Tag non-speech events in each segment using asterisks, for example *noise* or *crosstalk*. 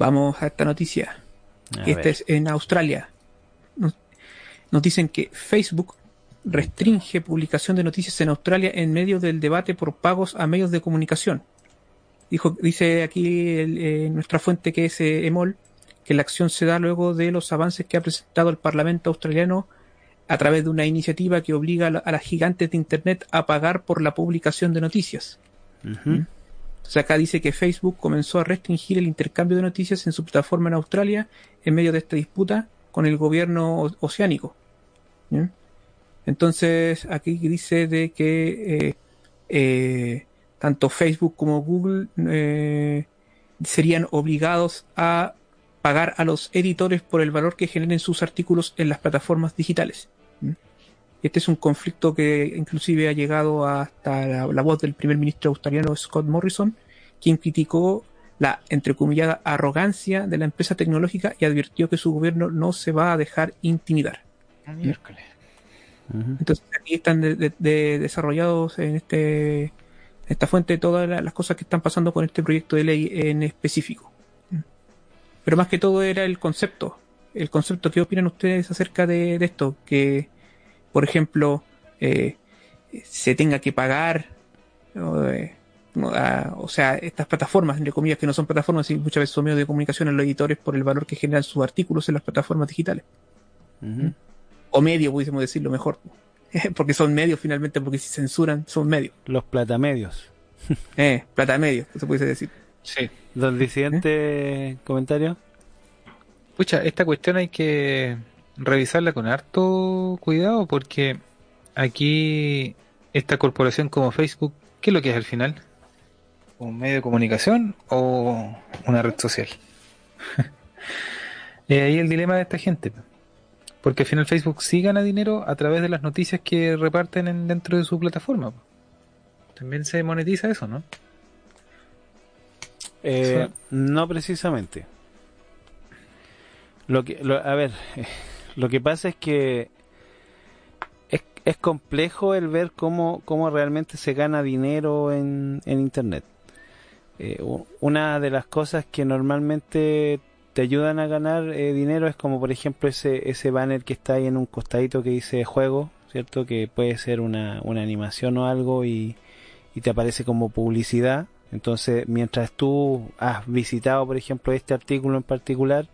Vamos a esta noticia. A Esta ver. es en Australia. Nos, nos dicen que Facebook restringe publicación de noticias en Australia en medio del debate por pagos a medios de comunicación. Dijo, dice aquí el- eh, nuestra fuente que es eh, EMOL que la acción se da luego de los avances que ha presentado el Parlamento australiano a través de una iniciativa que obliga a, la- a las gigantes de Internet a pagar por la publicación de noticias. Entonces acá dice que Facebook comenzó a restringir el intercambio de noticias en su plataforma en Australia en medio de esta disputa con el gobierno oceánico. Entonces aquí dice de que eh, eh, tanto Facebook como Google eh, serían obligados a pagar a los editores por el valor que generen sus artículos en las plataformas digitales. Este es un conflicto que inclusive ha llegado hasta la, la voz del primer ministro australiano Scott Morrison, quien criticó la entrecomillada arrogancia de la empresa tecnológica y advirtió que su gobierno no se va a dejar intimidar. Miércoles. Ujú. Entonces aquí están de- de- de- desarrollados en este esta fuente todas la- las cosas que están pasando con este proyecto de ley en específico. Pero más que todo era el concepto. El concepto, ¿qué opinan ustedes acerca de, de esto? Que, por ejemplo, eh, se tenga que pagar, o, eh, a- o sea, estas plataformas, entre comillas, que no son plataformas, y muchas veces son medios de comunicación a los editores por el valor que generan sus artículos en las plataformas digitales o medio, pudiésemos decirlo mejor. *laughs* porque son medios finalmente, porque si censuran, son medios. Los platamedios. *laughs* Eh, plata medio, se pudiese decir. Sí. Don disidente, comentario. Pucha, esta cuestión hay que revisarla con harto cuidado porque aquí esta corporación como Facebook, ¿qué es lo que es al final? ¿Un medio de comunicación o una red social? Es *laughs* ahí el dilema de esta gente. Porque al final Facebook sí gana dinero a través de las noticias que reparten en- dentro de su plataforma. También se monetiza eso, ¿no? Eh. No precisamente. Lo que, lo- a ver, lo que pasa es que es, complejo el ver cómo, cómo realmente se gana dinero en, en Internet. Eh, una de las cosas que normalmente te ayudan a ganar eh, dinero es como por ejemplo ese, ese banner que está ahí en un costadito que dice juego, ¿cierto? Que puede ser una, una animación o algo y, y te aparece como publicidad. Entonces, mientras tú has visitado, por ejemplo, este artículo en particular,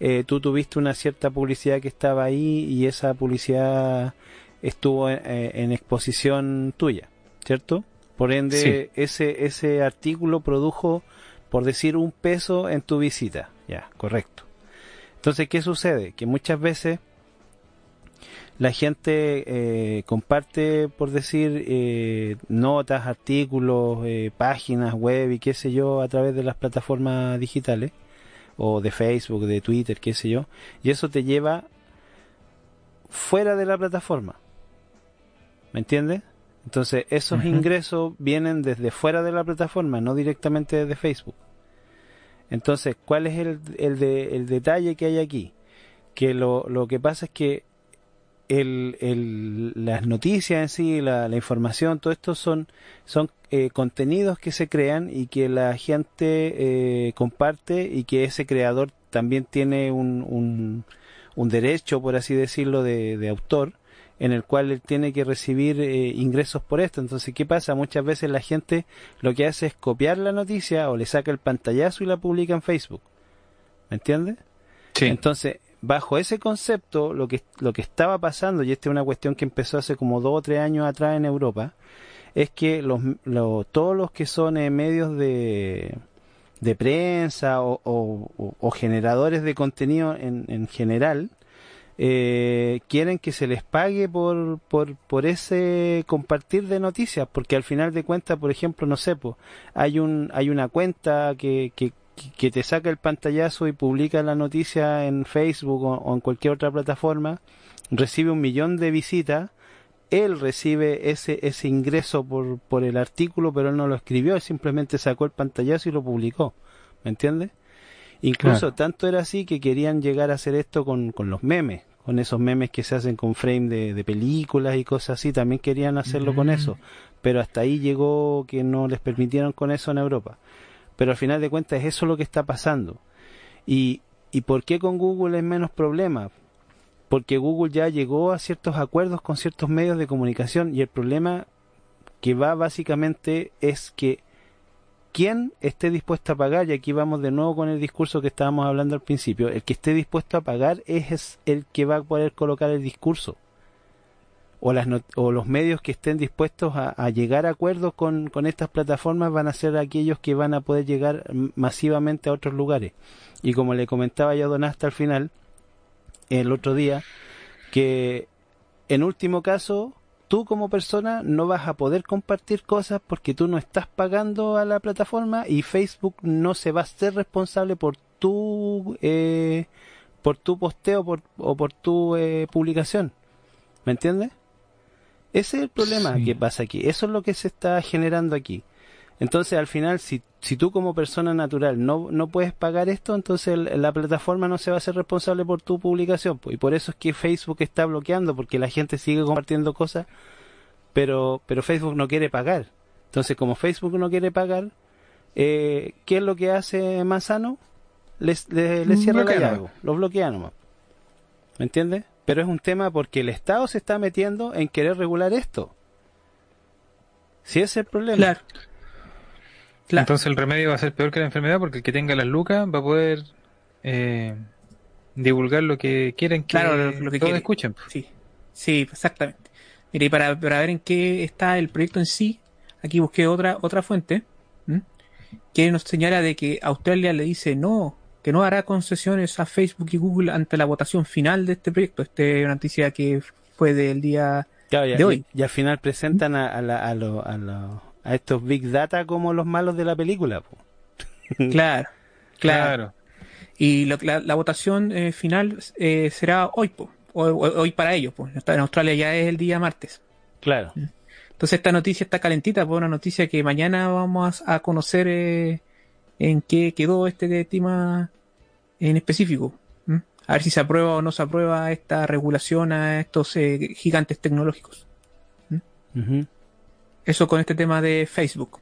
eh, tú tuviste una cierta publicidad que estaba ahí y esa publicidad estuvo en, eh, en exposición tuya, ¿cierto? Por ende, ese, ese artículo produjo, por decir, un peso en tu visita. Ya, correcto. Entonces, ¿qué sucede? Que muchas veces la gente eh, comparte, por decir, eh, notas, artículos, eh, páginas web y qué sé yo a través de las plataformas digitales o de Facebook, de Twitter, qué sé yo, y eso te lleva fuera de la plataforma. ¿Me entiendes? Entonces, esos ingresos vienen desde fuera de la plataforma, no directamente desde Facebook. Entonces, ¿cuál es el, el, de- el detalle que hay aquí? Que lo, lo que pasa es que el, el, las noticias en sí, la, la información, todo esto son, son eh, contenidos que se crean y que la gente eh, comparte y que ese creador también tiene un, un, un derecho, por así decirlo, de, de autor en el cual él tiene que recibir eh, ingresos por esto. Entonces, ¿qué pasa? Muchas veces la gente lo que hace es copiar la noticia o le saca el pantallazo y la publica en Facebook. ¿Me entiendes? Sí. Entonces, bajo ese concepto, lo que, lo que estaba pasando, y esta es una cuestión que empezó hace como dos o tres años atrás en Europa, es que los, lo- todos los que son eh, medios de, de prensa o, o- generadores de contenido en, en general, eh, quieren que se les pague por, por, por ese compartir de noticias, porque al final de cuentas, por ejemplo, no sé, hay, un, hay una cuenta que, que, que te saca el pantallazo y publica la noticia en Facebook o, en cualquier otra plataforma, recibe un millón de visitas, él recibe ese, ese ingreso por, por el artículo, pero él no lo escribió, simplemente sacó el pantallazo y lo publicó. ¿Me entiendes? Incluso tanto era así que querían llegar a hacer esto con, con los memes, con esos memes que se hacen con frame de, de películas y cosas así, también querían hacerlo con mm. eso, pero hasta ahí llegó que no les permitieron con eso en Europa. Pero al final de cuentas es eso lo que está pasando. ¿Y, y por qué con Google es menos problema? Porque Google ya llegó a ciertos acuerdos con ciertos medios de comunicación y el problema que va básicamente es que quien esté dispuesto a pagar, y aquí vamos de nuevo con el discurso que estábamos hablando al principio, el que esté dispuesto a pagar es el que va a poder colocar el discurso. O, las o los medios que estén dispuestos a, llegar a acuerdos con, con, estas plataformas van a ser aquellos que van a poder llegar masivamente a otros lugares. Y como le comentaba yo a Don hasta al final, el otro día, que en último caso tú como persona no vas a poder compartir cosas porque tú no estás pagando a la plataforma y Facebook no se va a ser responsable por tu eh, por tu posteo o por tu eh, publicación ¿me entiendes? Ese es el problema que pasa aquí eso es lo que se está generando aquí entonces al final si, si tú como persona natural no, no puedes pagar esto entonces la plataforma no se va a ser responsable por tu publicación y por eso es que Facebook está bloqueando porque la gente sigue compartiendo cosas pero, pero Facebook no quiere pagar. Entonces, como Facebook no quiere pagar, eh, ¿qué es lo que hace Manzano? Les, les, cierra la llave, los bloquea nomás. ¿Me entiendes? Pero es un tema porque el Estado se está metiendo en querer regular esto. Si ese es el problema. Claro. Entonces el remedio va a ser peor que la enfermedad porque el que tenga las lucas va a poder eh, divulgar lo que quieren que, claro, lo, que todos escuchen. Sí, sí, exactamente. Mire, y para, ver en qué está el proyecto en sí, aquí busqué otra, otra fuente que nos señala de que Australia le dice no, que no hará concesiones a Facebook y Google ante la votación final de este proyecto. Esta es una noticia que fue del día de hoy. Y, al final presentan a, a, a, estos Big Data como los malos de la película. *laughs* Claro, claro, Y la, votación eh, final eh, será hoy, po hoy, para ellos, pues. En Australia ya es el día martes. Claro. Entonces esta noticia está calentita, pues una noticia que mañana vamos a, conocer eh, en qué quedó este tema en específico. A ver si se aprueba o no se aprueba esta regulación a estos eh, gigantes tecnológicos. Eso con este tema de Facebook.